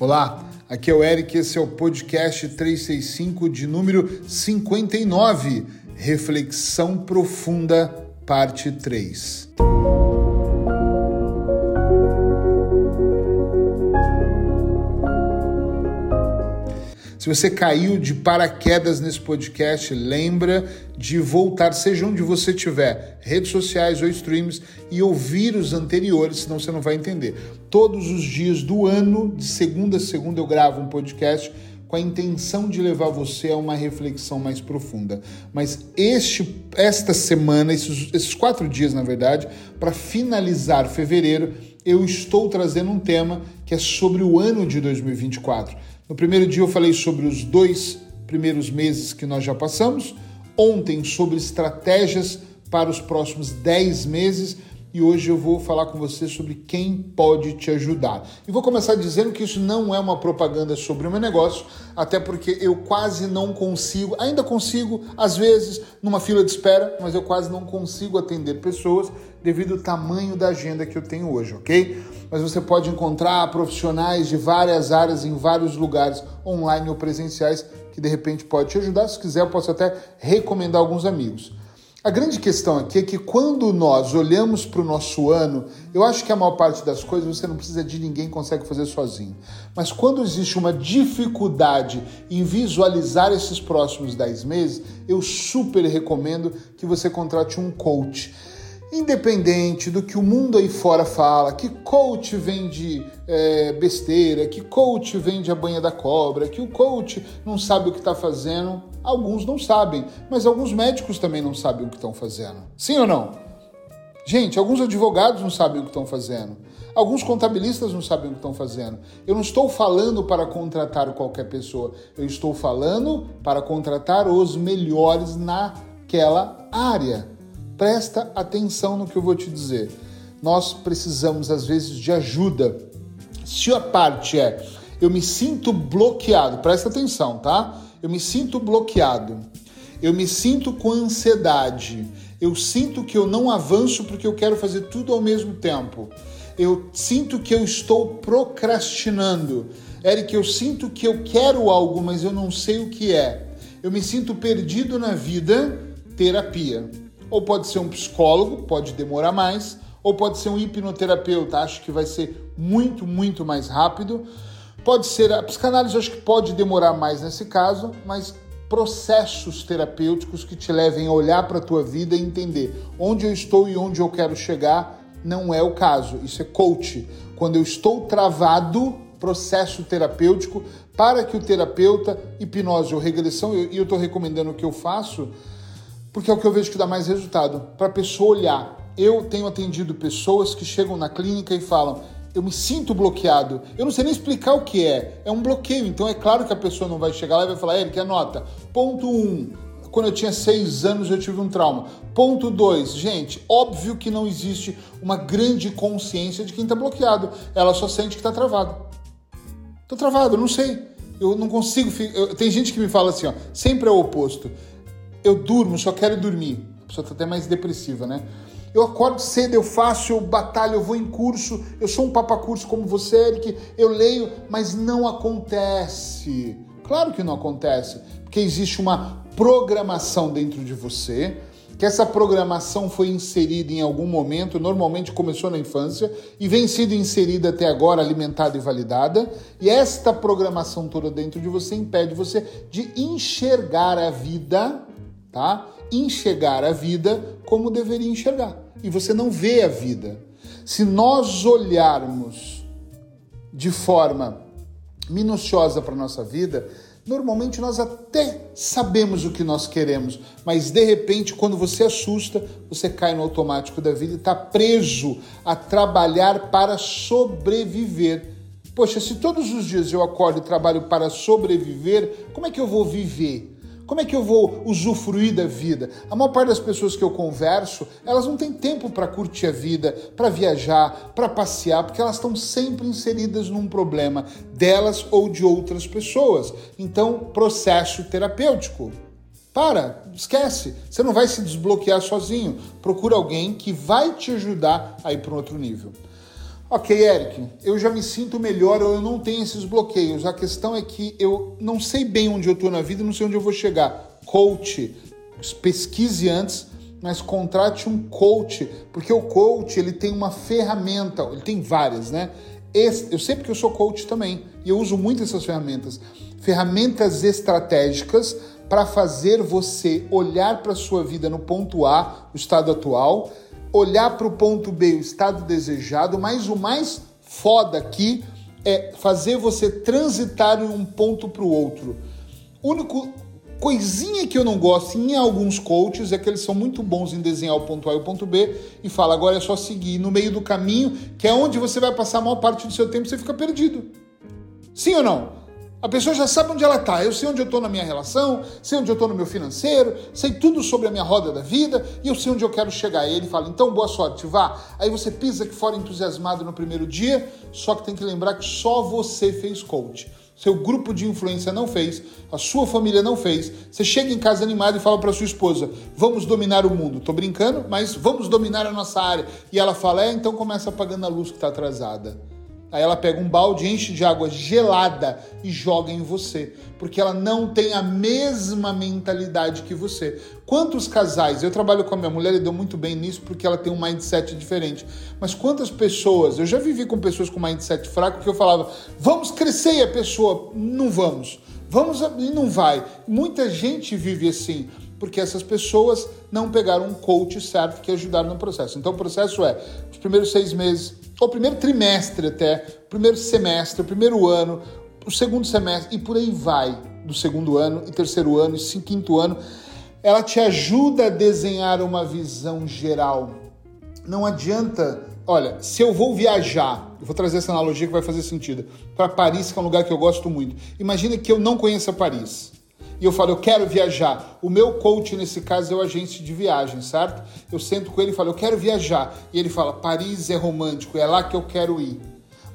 Olá, aqui é o Eric, esse é o podcast 365 de número 59, Reflexão Profunda, parte 3. Se você caiu de paraquedas nesse podcast, lembra de voltar, seja onde você estiver, redes sociais ou streams, e ouvir os anteriores, senão você não vai entender. Todos os dias do ano, de segunda a segunda, eu gravo um podcast com a intenção de levar você a uma reflexão mais profunda. Mas este, esta semana, esses, esses quatro dias, na verdade, para finalizar fevereiro, eu estou trazendo um tema que é sobre o ano de 2024. No primeiro dia eu falei sobre os dois primeiros meses que nós já passamos, ontem sobre estratégias para os próximos 10 meses e hoje eu vou falar com você sobre quem pode te ajudar. E vou começar dizendo que isso não é uma propaganda sobre o meu negócio, até porque eu quase não consigo, ainda consigo, às vezes, numa fila de espera, mas eu quase não consigo atender pessoas devido ao tamanho da agenda que eu tenho hoje, ok? Mas você pode encontrar profissionais de várias áreas em vários lugares, online ou presenciais, que de repente pode te ajudar. Se quiser, eu posso até recomendar alguns amigos. A grande questão aqui é que quando nós olhamos para o nosso ano, eu acho que a maior parte das coisas você não precisa de ninguém, consegue fazer sozinho. Mas quando existe uma dificuldade em visualizar esses próximos 10 meses, eu super recomendo que você contrate um coach. Independente do que o mundo aí fora fala, que coach vende é, besteira, que coach vende a banha da cobra, que o coach não sabe o que está fazendo, alguns não sabem, mas alguns médicos também não sabem o que estão fazendo. Sim ou não? Gente, alguns advogados não sabem o que estão fazendo. Alguns contabilistas não sabem o que estão fazendo. Eu não estou falando para contratar qualquer pessoa. Eu estou falando para contratar os melhores naquela área. Presta atenção no que eu vou te dizer. Nós precisamos, às vezes, de ajuda. Se a parte é eu me sinto bloqueado, presta atenção, tá? Eu me sinto bloqueado, eu me sinto com ansiedade, eu sinto que eu não avanço porque eu quero fazer tudo ao mesmo tempo. Eu sinto que eu estou procrastinando. Eric, eu sinto que eu quero algo, mas eu não sei o que é. Eu me sinto perdido na vida, terapia. Ou pode ser um psicólogo, pode demorar mais, ou pode ser um hipnoterapeuta, acho que vai ser muito, muito mais rápido. Pode ser a psicanálise, acho que pode demorar mais nesse caso, mas processos terapêuticos que te levem a olhar para a tua vida e entender onde eu estou e onde eu quero chegar não é o caso. Isso é coach. Quando eu estou travado, processo terapêutico para que o terapeuta, hipnose ou regressão, e eu estou recomendando o que eu faço, porque é o que eu vejo que dá mais resultado. Para a pessoa olhar. Eu tenho atendido pessoas que chegam na clínica e falam: eu me sinto bloqueado. Eu não sei nem explicar o que é. É um bloqueio. Então é claro que a pessoa não vai chegar lá e vai falar, Eric, anota. Ponto 1. Um, quando eu tinha seis anos eu tive um trauma. Ponto 2. Gente, óbvio que não existe uma grande consciência de quem está bloqueado. Ela só sente que está travado. Tô travado, não sei. Eu não consigo. Eu, tem gente que me fala assim, ó, sempre é o oposto eu durmo, só quero dormir. A pessoa está até mais depressiva, né? Eu acordo cedo, eu faço, eu batalho, eu vou em curso, eu sou um papacurso como você, Eric, eu leio, mas não acontece. Claro que não acontece, porque existe uma programação dentro de você, que essa programação foi inserida em algum momento, normalmente começou na infância e vem sendo inserida até agora, alimentada e validada, e esta programação toda dentro de você impede você de enxergar a vida tá? Enxergar a vida como deveria enxergar. E você não vê a vida. Se nós olharmos de forma minuciosa para a nossa vida, normalmente nós até sabemos o que nós queremos, mas de repente, quando você assusta, você cai no automático da vida e está preso a trabalhar para sobreviver. Poxa, se todos os dias eu acordo e trabalho para sobreviver, como é que eu vou viver? Como é que eu vou usufruir da vida? A maior parte das pessoas que eu converso, elas não têm tempo para curtir a vida, para viajar, para passear, porque elas estão sempre inseridas num problema delas ou de outras pessoas. Então, processo terapêutico. Para, esquece. Você não vai se desbloquear sozinho. Procura alguém que vai te ajudar a ir para um outro nível. Ok, Eric, eu já me sinto melhor eu não tenho esses bloqueios. A questão é que eu não sei bem onde eu estou na vida, não sei onde eu vou chegar. Coach, pesquise antes, mas contrate um coach, porque o coach ele tem uma ferramenta, ele tem várias, né? Eu sei porque eu sou coach também e eu uso muito essas ferramentas. Ferramentas estratégicas para fazer você olhar para a sua vida no ponto A, o estado atual, olhar para o ponto B, o estado desejado, mas o mais foda aqui é fazer você transitar de um ponto para o outro. Único coisinha que eu não gosto em alguns coaches é que eles são muito bons em desenhar o ponto A e o ponto B e fala agora é só seguir no meio do caminho, que é onde você vai passar a maior parte do seu tempo, você fica perdido. Sim ou não? A pessoa já sabe onde ela está. Eu sei onde eu estou na minha relação, sei onde eu estou no meu financeiro, sei tudo sobre a minha roda da vida e eu sei onde eu quero chegar. E ele fala: então boa sorte, vá. Aí você pisa que fora entusiasmado no primeiro dia, só que tem que lembrar que só você fez coach. Seu grupo de influência não fez, a sua família não fez. Você chega em casa animado e fala para sua esposa: "Vamos dominar o mundo". Tô brincando, mas vamos dominar a nossa área. E ela fala: "É, então começa apagando a luz que está atrasada". Aí ela pega um balde, enche de água gelada e joga em você, porque ela não tem a mesma mentalidade que você. Quantos casais, eu trabalho com a minha mulher e deu muito bem nisso porque ela tem um mindset diferente. Mas quantas pessoas, eu já vivi com pessoas com mindset fraco que eu falava: "Vamos crescer" e a pessoa: "Não vamos". Vamos e não vai. Muita gente vive assim porque essas pessoas não pegaram um coach certo que ajudaram no processo. Então o processo é os primeiros seis meses o primeiro trimestre até, primeiro semestre, primeiro ano, o segundo semestre e por aí vai, do segundo ano e terceiro ano e quinto ano, ela te ajuda a desenhar uma visão geral. Não adianta, olha, se eu vou viajar, eu vou trazer essa analogia que vai fazer sentido, para Paris, que é um lugar que eu gosto muito. Imagina que eu não conheça Paris e eu falo, eu quero viajar. O meu coach, nesse caso, é o agente de viagem, certo? Eu sento com ele e falo, eu quero viajar. E ele fala, Paris é romântico, é lá que eu quero ir.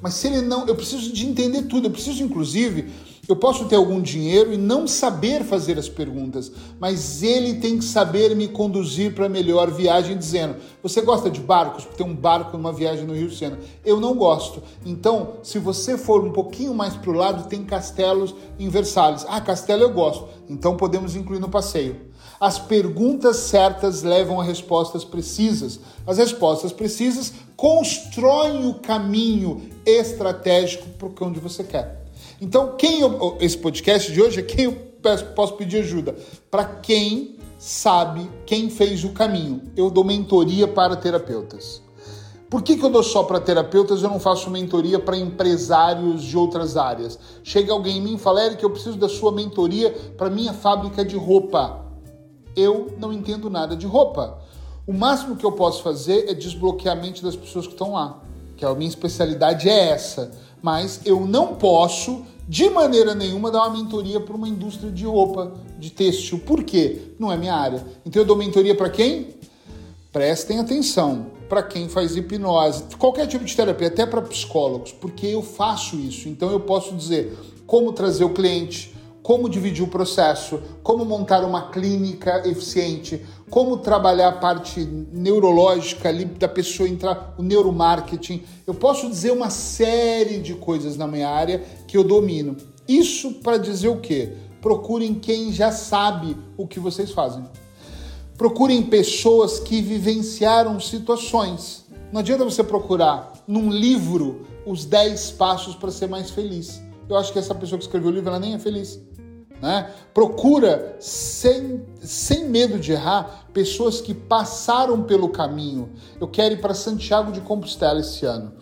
Mas se ele não, eu preciso de entender tudo, eu preciso, inclusive, eu posso ter algum dinheiro e não saber fazer as perguntas, mas ele tem que saber me conduzir para a melhor viagem, dizendo: Você gosta de barcos? Tem um barco numa viagem no Rio Sena. Eu não gosto. Então, se você for um pouquinho mais para o lado, tem castelos em Versalhes. Ah, castelo eu gosto. Então podemos incluir no passeio. As perguntas certas levam a respostas precisas. As respostas precisas constroem o caminho estratégico para onde você quer. Então, quem eu, esse podcast de hoje é quem eu peço, posso pedir ajuda? Para quem sabe, quem fez o caminho. Eu dou mentoria para terapeutas. Por que, que eu dou só para terapeutas eu não faço mentoria para empresários de outras áreas? Chega alguém em mim e fala, Eric, eu preciso da sua mentoria para minha fábrica de roupa. Eu não entendo nada de roupa. O máximo que eu posso fazer é desbloquear a mente das pessoas que estão lá. Que a minha especialidade é essa mas eu não posso, de maneira nenhuma, dar uma mentoria para uma indústria de roupa, de têxtil. Por quê? Não é minha área. Então eu dou mentoria para quem? Prestem atenção. Para quem faz hipnose, qualquer tipo de terapia, até para psicólogos, porque eu faço isso. Então eu posso dizer como trazer o cliente, como dividir o processo, como montar uma clínica eficiente, como trabalhar a parte neurológica ali da pessoa entrar, o neuromarketing. Eu posso dizer uma série de coisas na minha área que eu domino. Isso para dizer o quê? Procurem quem já sabe o que vocês fazem. Procurem pessoas que vivenciaram situações. Não adianta você procurar num livro os 10 passos para ser mais feliz. Eu acho que essa pessoa que escreveu o livro ela nem é feliz. Né? Procura, sem, sem medo de errar, pessoas que passaram pelo caminho. Eu quero ir para Santiago de Compostela esse ano.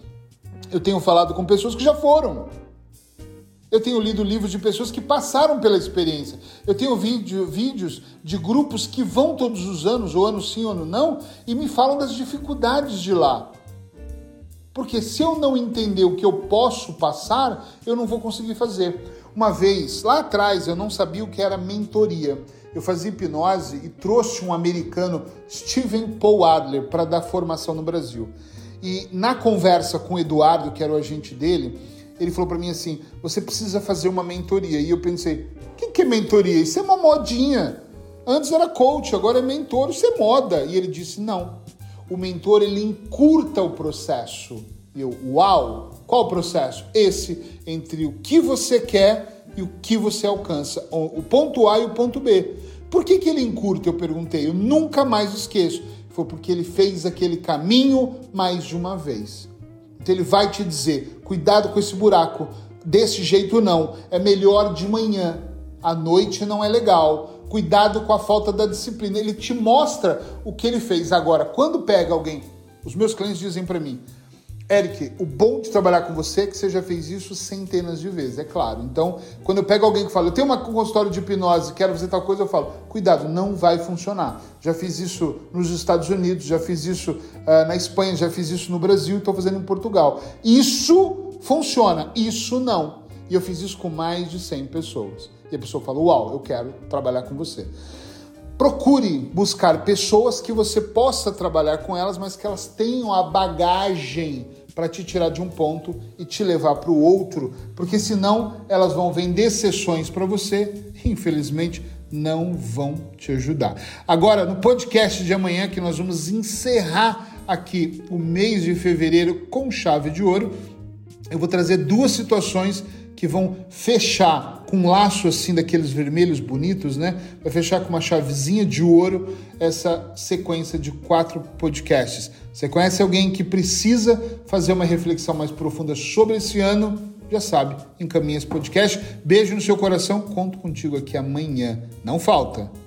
Eu tenho falado com pessoas que já foram. Eu tenho lido livros de pessoas que passaram pela experiência. Eu tenho vídeo, vídeos de grupos que vão todos os anos, ou ano sim ou ano não, e me falam das dificuldades de lá. Porque se eu não entender o que eu posso passar, eu não vou conseguir fazer. Uma vez, lá atrás, eu não sabia o que era mentoria. Eu fazia hipnose e trouxe um americano, Steven Paul Adler, para dar formação no Brasil. E na conversa com o Eduardo, que era o agente dele, ele falou para mim assim: você precisa fazer uma mentoria. E eu pensei: o que é mentoria? Isso é uma modinha. Antes era coach, agora é mentor, isso é moda. E ele disse: não. O mentor ele encurta o processo. E eu, uau! Qual o processo? Esse entre o que você quer e o que você alcança, o ponto A e o ponto B. Por que, que ele encurta? Eu perguntei. Eu nunca mais esqueço. Foi porque ele fez aquele caminho mais de uma vez. Então ele vai te dizer: cuidado com esse buraco. Desse jeito não. É melhor de manhã. À noite não é legal. Cuidado com a falta da disciplina. Ele te mostra o que ele fez. Agora, quando pega alguém, os meus clientes dizem para mim: Eric, o bom de trabalhar com você é que você já fez isso centenas de vezes, é claro. Então, quando eu pego alguém que fala, eu tenho uma consultório de hipnose, quero fazer tal coisa, eu falo, cuidado, não vai funcionar. Já fiz isso nos Estados Unidos, já fiz isso uh, na Espanha, já fiz isso no Brasil, estou fazendo em Portugal. Isso funciona, isso não. E eu fiz isso com mais de 100 pessoas. E a pessoa fala, uau, eu quero trabalhar com você. Procure buscar pessoas que você possa trabalhar com elas, mas que elas tenham a bagagem para te tirar de um ponto e te levar para o outro, porque senão elas vão vender sessões para você e infelizmente não vão te ajudar. Agora, no podcast de amanhã, que nós vamos encerrar aqui o mês de fevereiro com chave de ouro, eu vou trazer duas situações que vão fechar com um laço assim daqueles vermelhos bonitos, né? Vai fechar com uma chavezinha de ouro essa sequência de quatro podcasts. Você conhece alguém que precisa fazer uma reflexão mais profunda sobre esse ano? Já sabe, encaminha esse podcast. Beijo no seu coração, conto contigo aqui amanhã. Não falta.